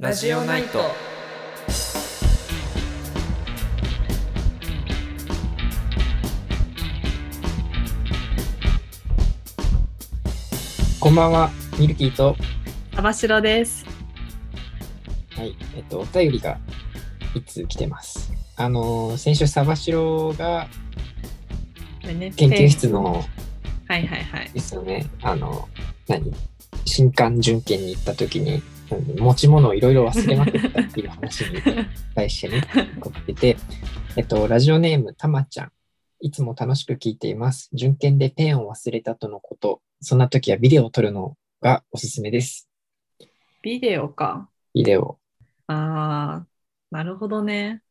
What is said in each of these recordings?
ラジオナイト。こんばんは、ミルキーと、あばしろです。はい、えっと、お便りがいつ来てます。あのー先週、サバシロがこれね研究室の、はいはいはい。ですよね、あの、何？新刊準検に行った時に、うん持ち物をいろいろ忘れまくったっていう話に対してね、送ってて、えっと、ラジオネーム、たまちゃん。いつも楽しく聞いています。準検でペンを忘れたとのこと。そんな時はビデオを撮るのがおすすめです。ビデオか。ビデオ。ああ、なるほどね。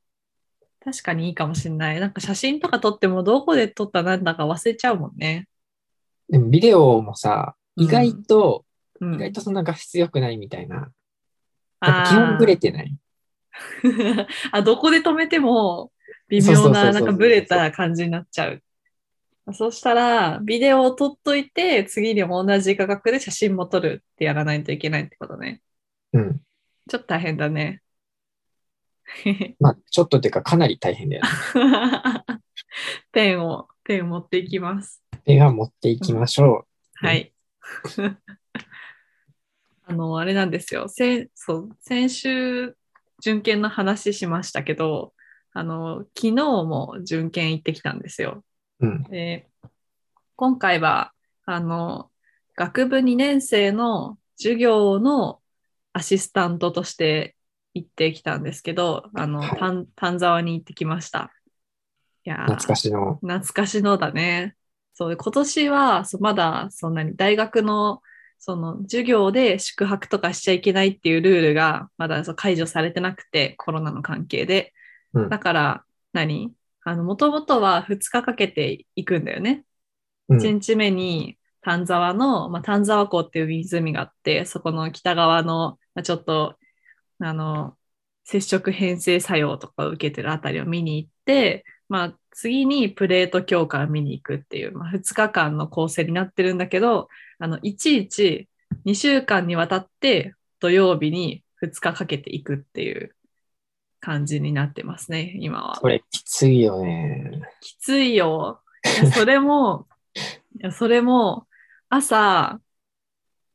確かにいいかもしれない。なんか写真とか撮ってもどこで撮ったなんだか忘れちゃうもんね。でもビデオもさ、意外と、うん、意外とそんな画質良くないみたいな。なん基本ブレてない。ー あ、どこで止めても微妙な、なんかブレた感じになっちゃう。そしたら、ビデオを撮っといて、次にも同じ価格で写真も撮るってやらないといけないってことね。うん。ちょっと大変だね。まあ、ちょっとっていうかかなり大変だよね。ペンを、ペンを持っていきます。では持っていきましょはい。あの、あれなんですよ。先そう先週、準検の話しましたけど、あの、昨日も準検行ってきたんですよ。う。うん。で今回は、あの、学部2年生の授業のアシスタントとして行ってきたんですけど、あの、はい丹丹沢に行ってきました。いやー懐かしの。懐かしのだね。そうで今年はそうまだそんなに大学のその授業で宿泊とかしちゃいけないっていうルールがまだ解除されてなくてコロナの関係で。うんだから何？あの、もともとは2日かけて行くんだよね。うん1日目に丹沢の、まあ、丹沢湖っていう湖があって、そこの北側の、まあ、ちょっと、あの、接触変性作用とかを受けてるあたりを見に行って、まあ、次にプレート強化を見に行くっていう、まあ、2日間の構成になってるんだけど、あの、いちいち2週間にわたって土曜日に2日かけていくっていう感じになってますね、今は。これきついよね。きついよ。それも、それも、朝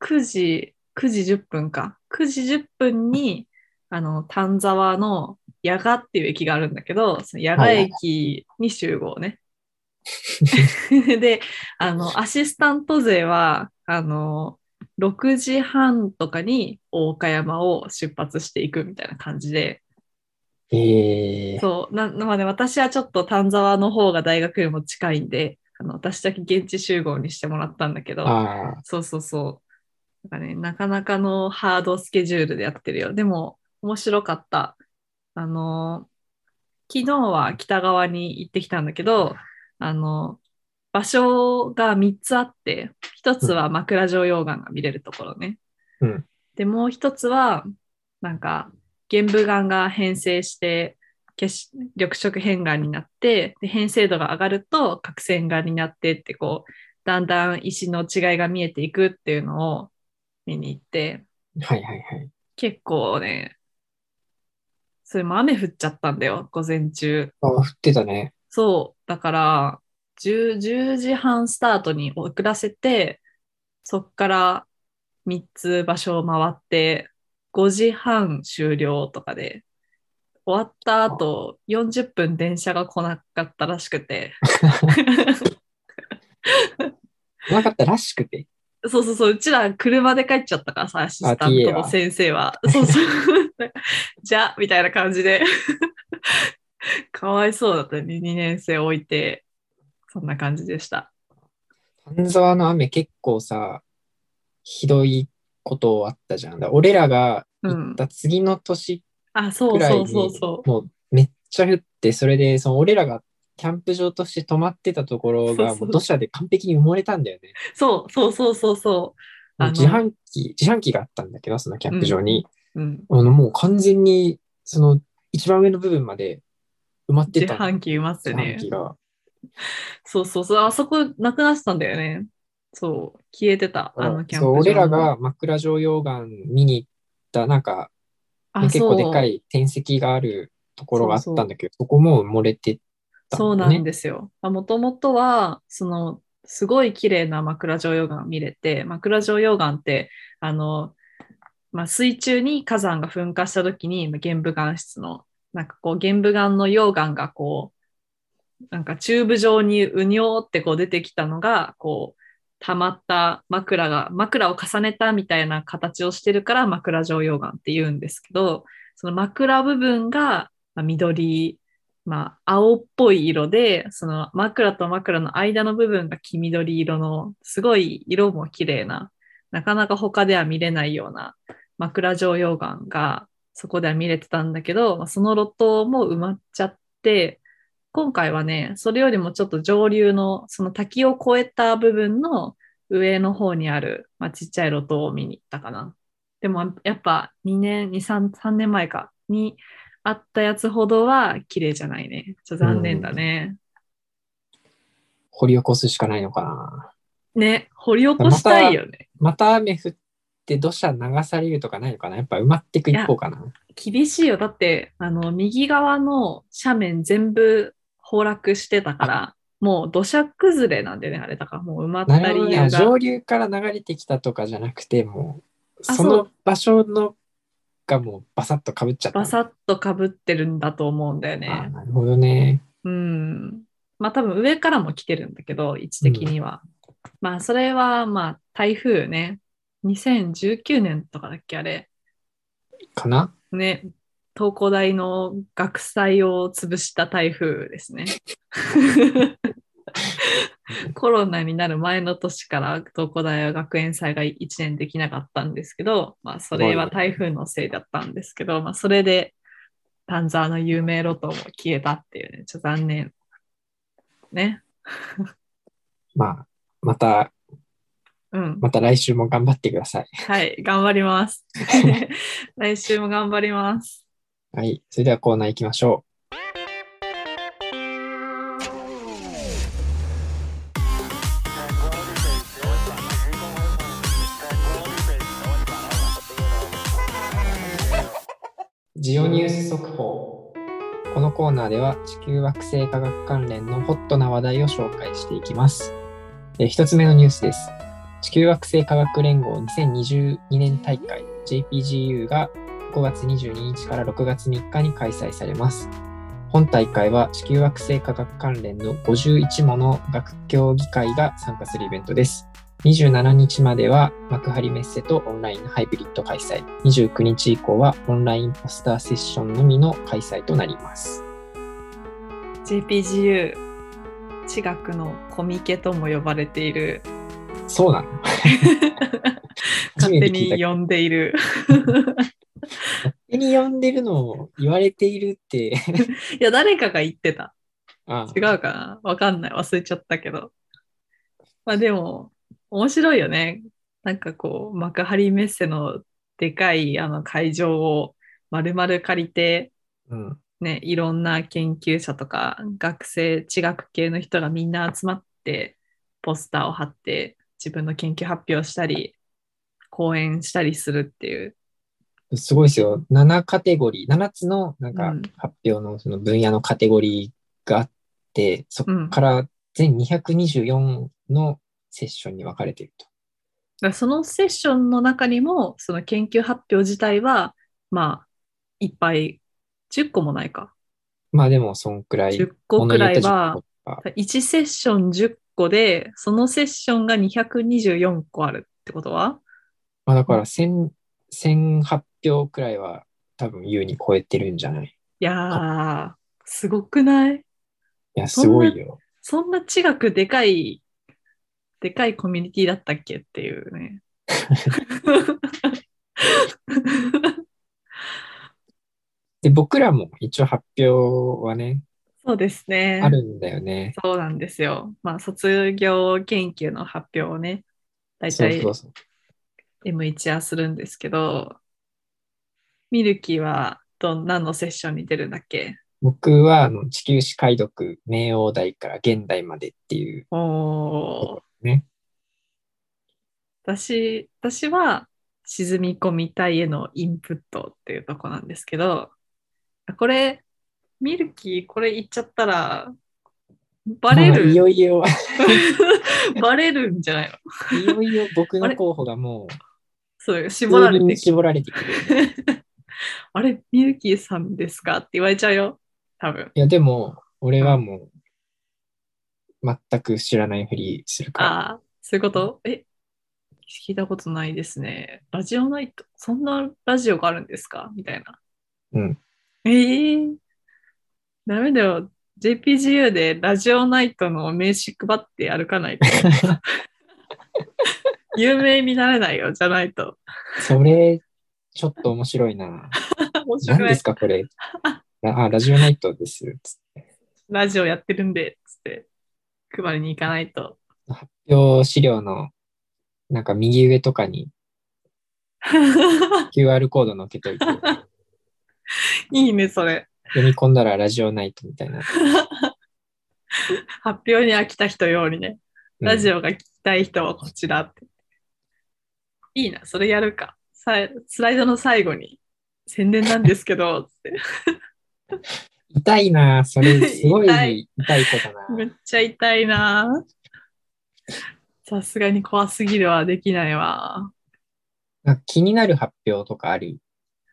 9時、9時10分か。9時10分に、あの、丹沢の矢賀っていう駅があるんだけど、その矢賀駅に集合ね。で、あの、アシスタント勢は、あの、6時半とかに大岡山を出発していくみたいな感じで、ええそう、な、まあね、私はちょっと丹沢の方が大学よりも近いんで、あの、私だけ現地集合にしてもらったんだけど、そうそうそう。なんかね、なかなかのハードスケジュールでやってるよ。でも、面白かった。あの、昨日は北側に行ってきたんだけど、あの、場所が3つあって、1つは枕状溶岩が見れるところね。うんで、もう1つは、なんか、玄武岩が変性して、結緑色変岩になってで変性度が上がると角栓岩になってってこうだんだん石の違いが見えていくっていうのを見に行ってはいはいはい。結構ねそれも雨降っちゃったんだよ午前中。あ、降ってたね。そう。だから 10, 10時半スタートに遅らせてそっから3つ場所を回って5時半終了とかで終わった後40分電車が来なかったらしくて。なかったらしくて？そうそうそう。うちら車で帰っちゃったからさアシスタントの先生は。そうそうじゃあみたいな感じで。かわいそうだった。ね2年生置いてそんな感じでした。丹沢の雨結構さ、ひどいことあったじゃん。だ俺らが行った次の年あそくらいに、うそう。そうそうもうめっちゃ降って、それで、その俺らがキャンプ場として泊まってたところが、土砂で完璧に埋もれたんだよね。そうそうそうそうそう自販機、自販機があったんだけど、そのキャンプ場に。うんあのもう完全に、その一番上の部分まで埋まって自た。の販機埋まって自販ね機が。そうそうそう。あそこなくなってたんだよね。そう。消えてた。あのキャンプ場そう、の俺らが枕状溶岩見に行った、なんか、あ、結構でか。い天石があるところがあったんだけど、そこも埋もれてたそうな。んですよ。もともとは、その、すごい綺麗な枕状溶岩見れて、枕状溶岩って、あの、まあ、水中に火山が噴火した時に、まあ玄武岩質の、なんかこう、玄武岩の溶岩がこう、なんかチューブ状にうにょーってこう出てきたのが、こう、溜まった枕が、枕を重ねたみたいな形をしてるから枕状溶岩って言うんですけど、その枕部分がまあ緑、まあ、青っぽい色で、その枕と枕の間の部分が黄緑色の、すごい色も綺麗な、なかなか他では見れないような枕状溶岩がそこでは見れてたんだけど、まあその路頭も埋まっちゃって、今回はね、それよりもちょっと上流の、その滝を越えた部分の上の方にある、まあ、ちっちゃい路頭を見に行ったかな。でもやっぱ2年、2、3、3年前かにあったやつほどは綺麗じゃないね。ちょっと残念だね。掘り起こすしかないのかな。ね、掘り起こしたいよね。また雨降って土砂流されるとかないのかな？やっぱ埋まっていく一方かな？厳しいよ。だって、あの、右側の斜面全部崩落してたから、もう土砂崩れなんでね、あれだからもう埋まったなるほどね。理由が。上流から流れてきたとかじゃなくて、もう、あその場所のがもうバサッとかぶっちゃったの。バサッとかぶってるんだと思うんだよあね。なるほどね。うん。まあ多分上からも来てるんだけど、位置的には。まあそれはまあ台風ね。2019年とかだっけあれ。かな？ね。東工大の学祭を潰した台風ですね。コロナになる前の年から東工大は学園祭が1年できなかったんですけど、まあそれは台風のせいだったんですけど、まあそれで丹沢の有名路頭も消えたっていうね、ちょっと残念。ね。まあ、また、うん。また来週も頑張ってください。はい、頑張ります。来週も頑張ります。はい。それではコーナー行きましょう。ジオニュース速報。このコーナーでは地球惑星科学関連のホットな話題を紹介していきます。えー一つ目のニュースです。地球惑星科学連合2022年大会 JPGU が5月22日から6月3日に開催されます。本大会は地球惑星科学関連の51もの学協議会が参加するイベントです。27日までは幕張メッセとオンラインハイブリッド開催。29日以降はオンラインポスターセッションのみの開催となります。JPGU、地学のコミケとも呼ばれている、そうなの？初勝手に呼んでいる。勝手に呼んでるのを言われているって。いや、誰かが言ってた。あ違うかな？わかんない。忘れちゃったけど。まあでも、面白いよね。なんかこう、幕張メッセのでかいあの会場を丸々借りて、うん。ね、いろんな研究者とか学生、地学系の人がみんな集まって、ポスターを貼って、自分の研究発表したり、講演したりするっていう。すごいですよ。7カテゴリー、7つのなんかうん発表のその分野のカテゴリーがあって、そこから全224のセッションに分かれていると。だそのセッションの中にも、その研究発表自体は、まあ、いっぱい、10個もないか。まあでも、そんくらい。10個くらいはものによって10個とか1セッション10個で、そのセッションが224個あるってことは？まあだから1000、1000発表くらいは多分優に超えてるんじゃない？いやー、すごくない？いや、すごいよ。そんな地学でかい、でかいコミュニティだったっけっていうね。で、僕らも一応発表はね、そうですね。あるんだよね。そうなんですよ。まあ、卒業研究の発表をね、大体そうそうそう。M1 はするんですけど、ミルキーはど何のセッションに出るんだっけ？僕はあの地球史解読、明王代から現代までっていうおーね。私、私は、沈み込みたいへのインプットっていうとこなんですけど、これ、ミルキーこれ言っちゃったら、バレもういる、よいよ、バレるんじゃないの？いよいよ僕の候補がもう、そう、絞られて絞られてくる。あれ、ミルキーさんですか？って言われちゃうよ。多分。いや、でも、俺はもう、全く知らないふりするから。ああ、そういうこと？え、聞いたことないですね。ラジオナイト、そんなラジオがあるんですか？みたいな。うん。ええダメだよ。JPGU でラジオナイトの名刺配って歩かないと。有名になれないよ、じゃないと。それ、ちょっと面白いな。面白い何ですか、これ？あ、ラジオナイトです。ラジオやってるんで、つって配りに行かないと。発表資料の、なんか右上とかに QR コード載っけといて、いいね、それ。読み込んだらラジオナイトみたいな。発表に飽きた人用にね。ラジオ。オが聞きたい人はこちらって。いいな、それやるか。さスライドの最後に、宣伝なんですけど、つって。痛いな。それ、すごい 痛い子だな。めっちゃ痛いな。さすがに怖すぎるはできないわ。気になる発表とかある？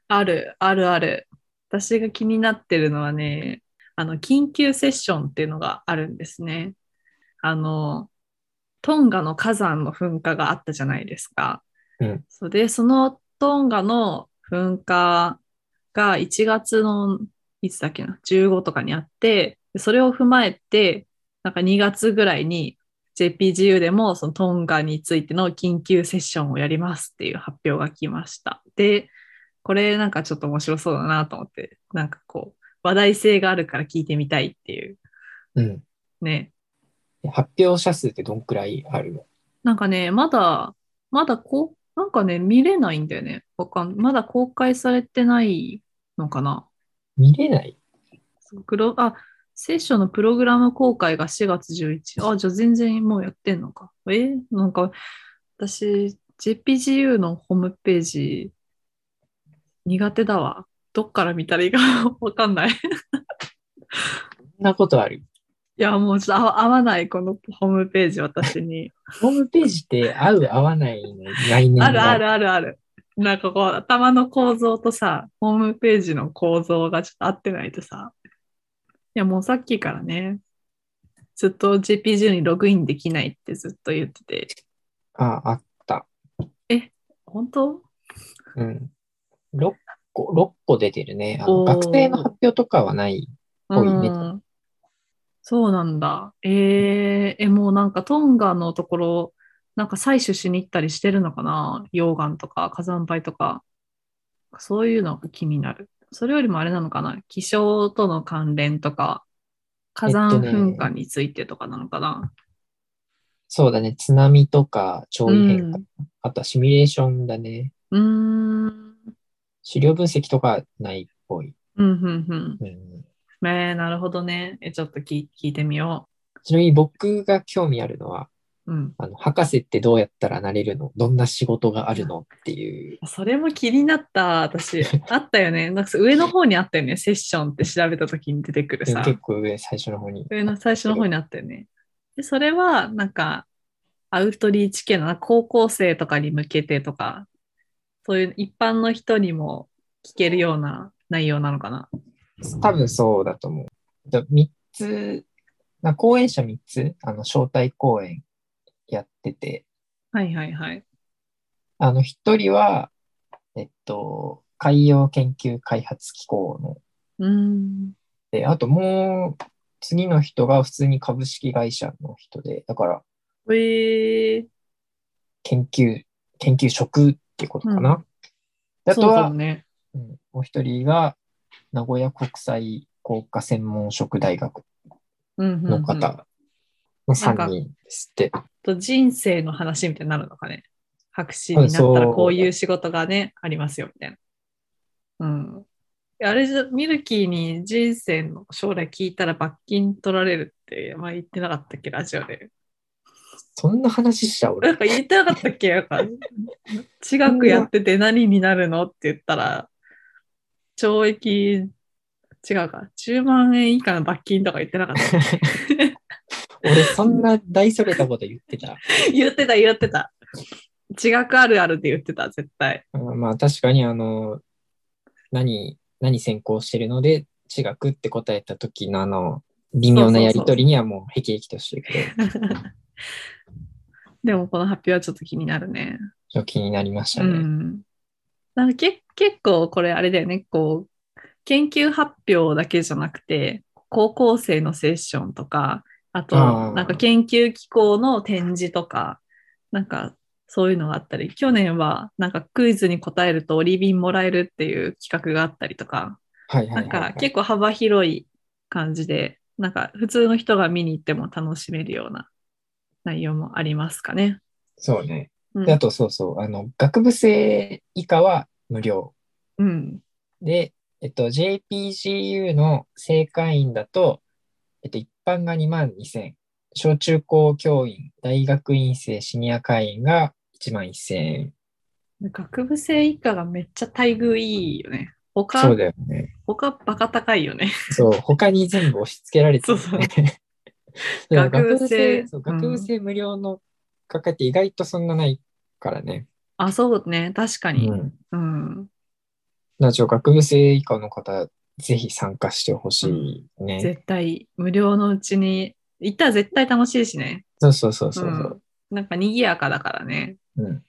ある、あるある。私が気になってるのはね、あの、緊急セッションっていうのがあるんですね。あの、トンガの火山の噴火があったじゃないですか。うんそれで、そのトンガの噴火が1月の、いつだっけな、15とかにあって、でそれを踏まえて、なんか2月ぐらいに JPGU でもそのトンガについての緊急セッションをやりますっていう発表が来ました。で、これなんかちょっと面白そうだなと思って、なんかこう、話題性があるから聞いてみたいっていううん。ね。発表者数ってどんくらいあるの？なんかね、まだ、まだこう、なんかね、見れないんだよね。わかんまだ公開されてないのかな。見れない？そうプロあ、セッションのプログラム公開が4月11。あ、じゃあ全然もうやってんのか。えなんか、私、JPGU のホームページ、苦手だわ。どっから見たらいいか わかんない。いそんなことある？や、もうちょっと合わない、このホームページ、私に。ホームページって合う合わないの概念が？あるあるあるある。なんかこう、頭の構造とさ、ホームページの構造がちょっと合ってないとさ。いや、もうさっきからね、ずっと JPG にログインできないってずっと言ってて、あ、あった。本当？うん。6個、6個出てるね。あの学生の発表とかはない。ぽいねうんそうなんだ。えー、え、もうなんかトンガのところ、なんか採取しに行ったりしてるのかな？溶岩とか火山灰とか。そういうのが気になる。それよりもあれなのかな？気象との関連とか、火山噴火についてとかなのかな、そうだね。津波とか潮位変化。うんあとはシミュレーションだね。うーん。うん、資料分析とかないっぽい。うん、うん。うん、えー、なるほどね。え、ちょっと聞聞いてみよちなみに僕が興味あるのは、う。うん。あの博士ってどうやったらなれるの？どんな仕事があるのっていう。それも気になった、私。あったよね。なんか上の方にあったよね。セッションって調べた時に出てくるさ。結構上、最初の方に。上の最初の方にあったよね。で、それは、なんか、アウトリーチ系の高校生とかに向けてとか、そういう一般の人にも聞けるような内容なのかな？多分そうだと思う。だ3つ、な講演者3つ、あの、招待講演やってて、はいはいはい。あの、1人は、えっと、海洋研究開発機構の、うーん。で、あともう、次の人が普通に株式会社の人で、だから、えー、研究、研究職っていうことかな。あとはね。うんもう一人が、名古屋国際工科専門職大学。の方の3人ですって。と人生の話みたいになるのかね。博士になったらこういう仕事がね、ありますよ、みたいな。うん。あれじゃ、ミルキーに人生の将来聞いたら罰金取られるって、まあ言ってなかったっけ、ラジオで。そんな話しちゃう俺。なんか言ってなかったっけ？なんか違くやってて何になるのって言ったら、懲役、違うか、10万円以下の罰金とか言ってなかった。俺、そんな大それたこと言ってた。言ってた、言ってた。違くあるあるって言ってた、絶対。うんまあ、確かに、あの、何、何専攻してるので、地学って答えた時のあの、微妙なやりとりにはもう、へきへきとしてるけど、でもこの発表はちょっと気になるね。ちょっと気になりましたうね。ん。なんかけ結構これあれだよね、こう、研究発表だけじゃなくて、高校生のセッションとか、あと、なんか研究機構の展示とか、なんかそういうのがあったり、去年はなんかクイズに答えるとオリビンもらえるっていう企画があったりとか、はいはいなん。か結構幅広い感じで、なんか普通の人が見に行っても楽しめるような内容もありますかね。そうね。うんで、あとそうそう、あの、学部生以下は無料。うん。で、えっと、JPGU の正会員だと、えっと、一般が2万2000、小中高教員、大学院生、シニア会員が1万1000円。学部生以下がめっちゃ待遇いいよね。他、そうだよね。他バカ高いよね。そう、他に全部押し付けられてる、ね。そうそう学部生そううん学部生無料の価格って意外とそんなないからね。あ、そうね。確かに。うん。うん。らちょ学部生以下の方、ぜひ参加してほしいね。絶対、無料のうちに、行ったら絶対楽しいしね。そうそうそうそう。うんなんか賑やかだからね。うん。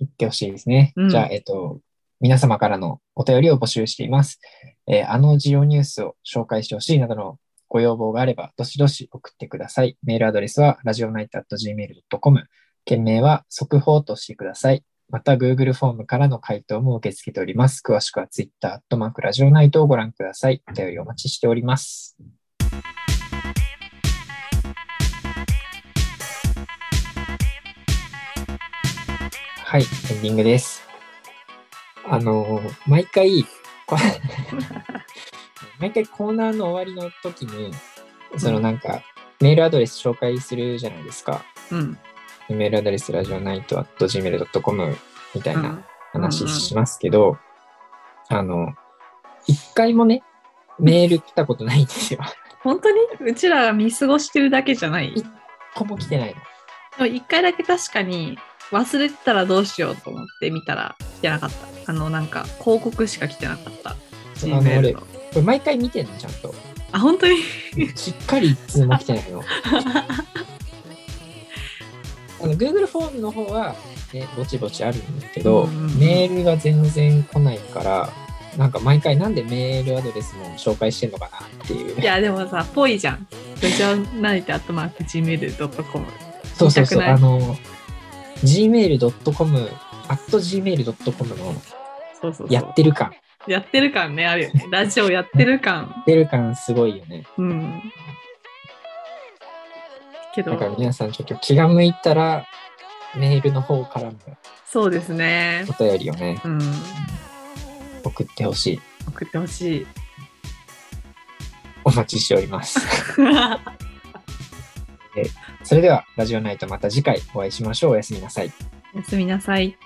言ってほしいですね。うんじゃあ、えっと、皆様からのお便りを募集しています。えーあのジオニュースを紹介してほしいなどのご要望があれば、どしどし送ってください。メールアドレスは、ラジオナイト .gmail.com。件名は、速報としてください。また、Google フォームからの回答も受け付けております。詳しくは Twitter、アットマークラジオナイトをご覧ください。お便りお待ちしております。はい、エンディングです。あのー毎回、毎回コーナーの終わりの時に、そのなんか、メールアドレス紹介するじゃないですか。うん。メールアドレスラジオナイト at gmail.com みたいな話しますけど、あの、一回もね、メール来たことないんですよ。本当に？うちらが見過ごしてるだけじゃない？一個も来てないの。一回だけ確かに忘れてたらどうしようと思って見たら来てなかった。あの、なんか広告しか来てなかった。あ Gmail の俺の。これ毎回見てんの、ちゃんと。あ、本当に？しっかり一通も来てない の。あの Google フォームの方は、ね、ぼちぼちあるんだけど、うんうんうんメールが全然来ないから、なんか毎回なんでメールアドレスも紹介してんのかなっていうい。や、でもさ、ぽいじゃん。ラジオナイトアットマーク Gmail.com。そうそうそう。あの、gmail.com、at gmail.com の。やってる感。やってる感ね、あるよね。ラジオやってる感。やってる感すごいよね。うん。けだからど、皆さんちょっと気が向いたら、メールの方からもそうですねお。便りをね、うん。送ってほしい。送ってほしい。お待ちしております。それでは、ラジオナイトまた次回お会いしましょう。おやすみなさい。おやすみなさい。